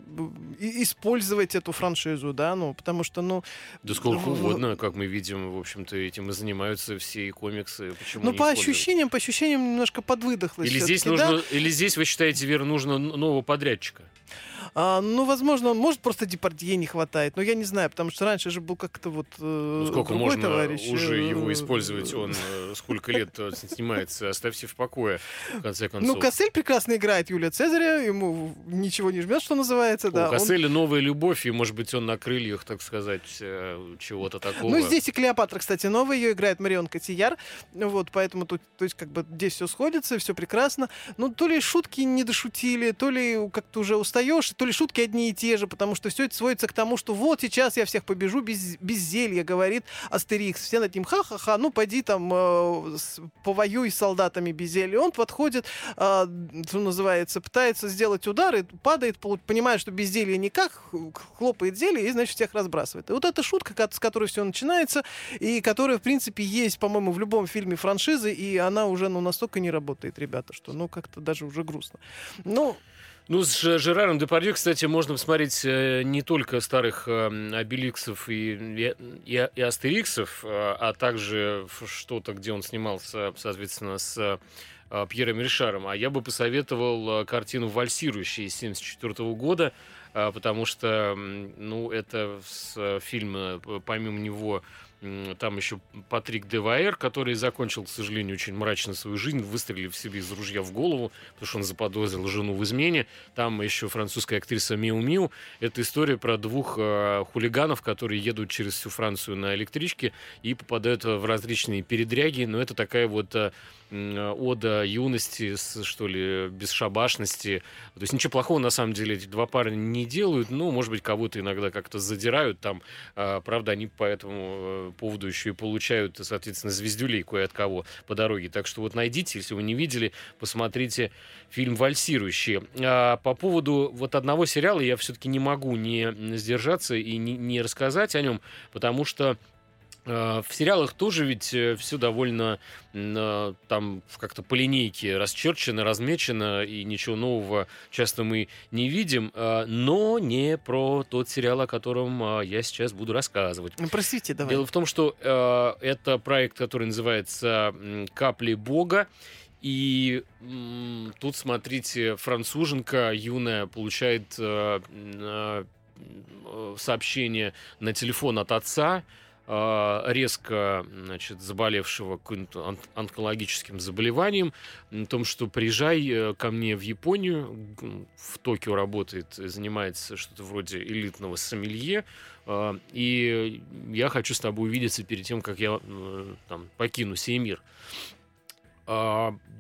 использовать эту франшизу, да, ну, потому что, ну... Да сколько угодно, как мы видим, в общем-то, этим и занимаются все и комиксы. Почему ну, по ощущениям, по ощущениям немножко подвыдохлось. Или здесь, нужно, да? или здесь, вы считаете, Вера, нужно нового подрядчика? А, ну, возможно, может просто Депардье не хватает, но я не знаю, потому что раньше же был как-то вот э, ну, Сколько можно товарищ, уже э, его использовать? Он э, сколько лет снимается? Оставьте в покое, в конце концов. Ну, Кассель прекрасно играет Юлия Цезаря, ему ничего не жмет, что называется. У да, Касселя он... новая любовь, и, может быть, он на крыльях, так сказать, чего-то такого. Ну, здесь и Клеопатра, кстати, новая, ее играет Марион Котияр, вот, поэтому тут, то есть, как бы, здесь все сходится, все прекрасно. Ну, то ли шутки не дошутили, то ли как-то уже устаешь, то ли шутки одни и те же, потому что все это сводится к тому, что вот сейчас я всех побежу без, без зелья, говорит Астерикс. Все над ним ха-ха-ха, ну пойди там э, с, повоюй с солдатами без зелья. Он подходит, э, что называется, пытается сделать удар и падает, понимает, что без зелья никак, хлопает зелье и, значит, всех разбрасывает. И вот эта шутка, с которой все начинается, и которая, в принципе, есть, по-моему, в любом фильме франшизы, и она уже, ну, настолько не работает, ребята, что, ну, как-то даже уже грустно. Ну, ну, с Жераром Депардье, кстати, можно посмотреть э, не только старых э, Обеликсов и, и, и Астериксов, э, а также что-то, где он снимался, соответственно, с Пьером Ришаром. А я бы посоветовал картину «Вальсирующий» из 1974 года, потому что, ну, это фильм, помимо него, там еще Патрик Деваер, который закончил, к сожалению, очень мрачно свою жизнь, выстрелив себе из ружья в голову, потому что он заподозрил жену в измене. Там еще французская актриса Миу Миу. Это история про двух э, хулиганов, которые едут через всю Францию на электричке и попадают в различные передряги. Но это такая вот э, ода юности, что ли, бесшабашности. То есть ничего плохого на самом деле эти два парня не делают. Ну, может быть, кого-то иногда как-то задирают там. А, правда, они по этому э, поводу еще и получают, соответственно, звездюлей кое от кого по дороге. Так что вот найдите, если вы не видели, посмотрите фильм «Вальсирующие». А по поводу вот одного сериала я все-таки не могу не сдержаться и не, не рассказать о нем, потому что в сериалах тоже ведь э, все довольно э, там как-то по линейке расчерчено, размечено, и ничего нового часто мы не видим, но не про тот сериал, о котором я сейчас буду рассказывать. Ну, простите, давай. Дело в том, что это проект, который называется «Капли Бога», и тут, смотрите, француженка юная получает сообщение на телефон от отца, резко значит, заболевшего каким-то онкологическим заболеванием, о том, что приезжай э, ко мне в Японию, в Токио работает, занимается что-то вроде элитного сомелье, а, и я хочу с тобой увидеться перед тем, как я там, покину сей мир.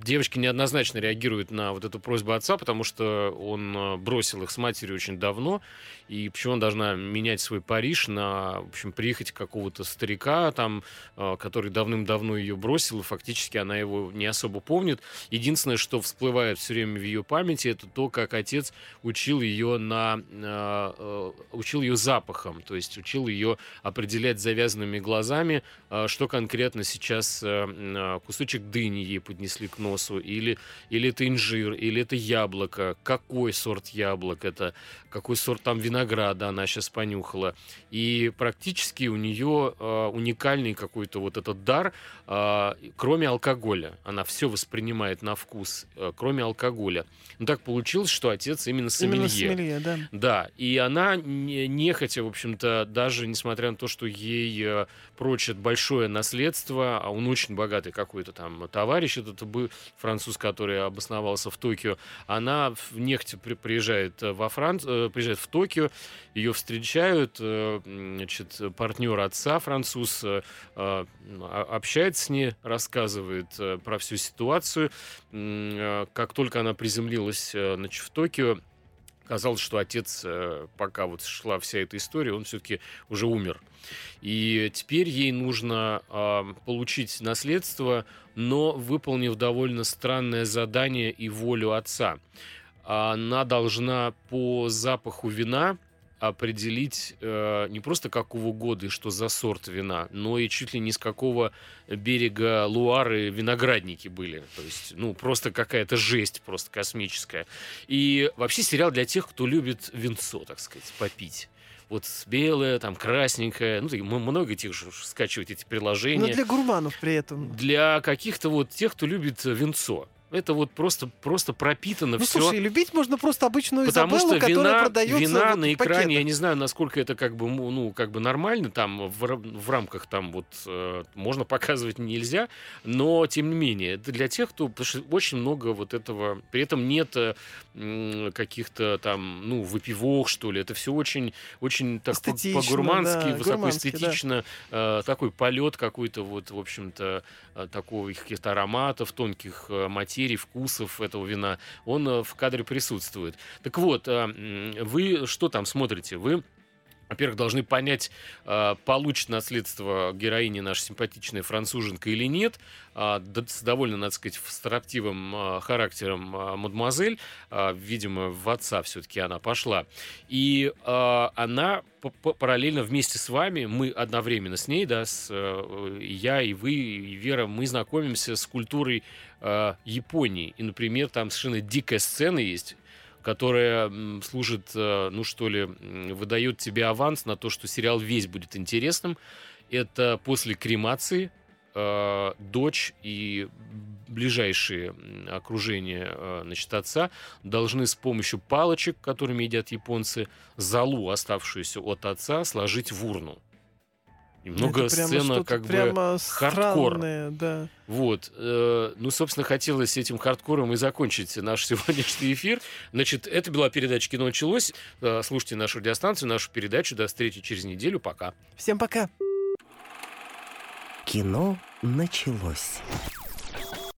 Девочки неоднозначно реагируют на вот эту просьбу отца, потому что он э, бросил их с матерью очень давно, и почему он должна менять свой Париж на, в общем, приехать какого-то старика, там, э, который давным-давно ее бросил, и фактически она его не особо помнит. Единственное, что всплывает все время в ее памяти, это то, как отец учил ее на, э, учил ее запахом, то есть учил ее определять завязанными глазами, что конкретно сейчас кусочек дыни ей поднесли к носу, или, или это инжир, или это яблоко, какой сорт яблок это, какой сорт там винограда она сейчас понюхала. И практически у нее э, уникальный какой-то вот этот дар, э, кроме алкоголя. Она все воспринимает на вкус, э, кроме алкоголя. Ну так получилось, что отец именно сомелье. Именно сомелье, да. Да, и она не, нехотя, в общем-то, даже несмотря на то, что ей э, прочат большое наследство, а он очень богатый какой-то там товарищ, этот был француз, который обосновался в Токио, она нехотя при, приезжает во Францию, э, приезжает в Токио, ее встречают, э, значит, партнер отца француз э, э, общается с ней, рассказывает про всю ситуацию. Как только она приземлилась значит, в Токио, казалось, что отец, пока вот шла вся эта история, он все-таки уже умер. И теперь ей нужно получить наследство, но выполнив довольно странное задание и волю отца. Она должна по запаху вина определить э, не просто какого года и что за сорт вина, но и чуть ли не с какого берега Луары виноградники были. То есть, ну, просто какая-то жесть просто космическая. И вообще сериал для тех, кто любит винцо, так сказать, попить вот белое, там красненькое. Ну, много этих же скачивать эти приложения. Но для гурманов при этом. Для каких-то вот тех, кто любит винцо. Это вот просто, просто пропитано ну, все. Слушай, любить можно просто обычную Потому Изабеллу, что вина, продается вина вот на экране, пакетах. я не знаю, насколько это как бы, ну, как бы нормально, там в, в рамках там вот э, можно показывать нельзя, но тем не менее, это для тех, кто, потому что очень много вот этого, при этом нет э, каких-то там, ну, выпивок, что ли, это все очень, очень так по-гурмански, да, высокоэстетично, да. э, такой полет какой-то вот, в общем-то, э, такого каких-то ароматов, тонких э, материй, материй, вкусов этого вина, он э, в кадре присутствует. Так вот, э, вы что там смотрите? Вы во-первых, должны понять, а, получит наследство героини наша симпатичная француженка или нет. А, с довольно, надо сказать, строптивым а, характером мадемуазель. Видимо, в отца все-таки она пошла. И она параллельно вместе с вами, мы одновременно с ней, да, с, э, я и вы, и Вера, мы знакомимся с культурой Японии. И, например, там совершенно дикая сцена есть, которая служит, э, ну что ли, выдает тебе аванс на то, что сериал весь будет интересным. Это после кремации э, дочь и ближайшие окружения э, значит, отца должны с помощью палочек, которыми едят японцы, залу, оставшуюся от отца, сложить в урну. Немного Это сцена как бы хардкор. Да. Вот. Э, ну, собственно, хотелось этим хардкором и закончить наш сегодняшний эфир. Значит, это была передача «Кино началось». Э, слушайте нашу радиостанцию, нашу передачу. До встречи через неделю. Пока. Всем пока. Кино началось.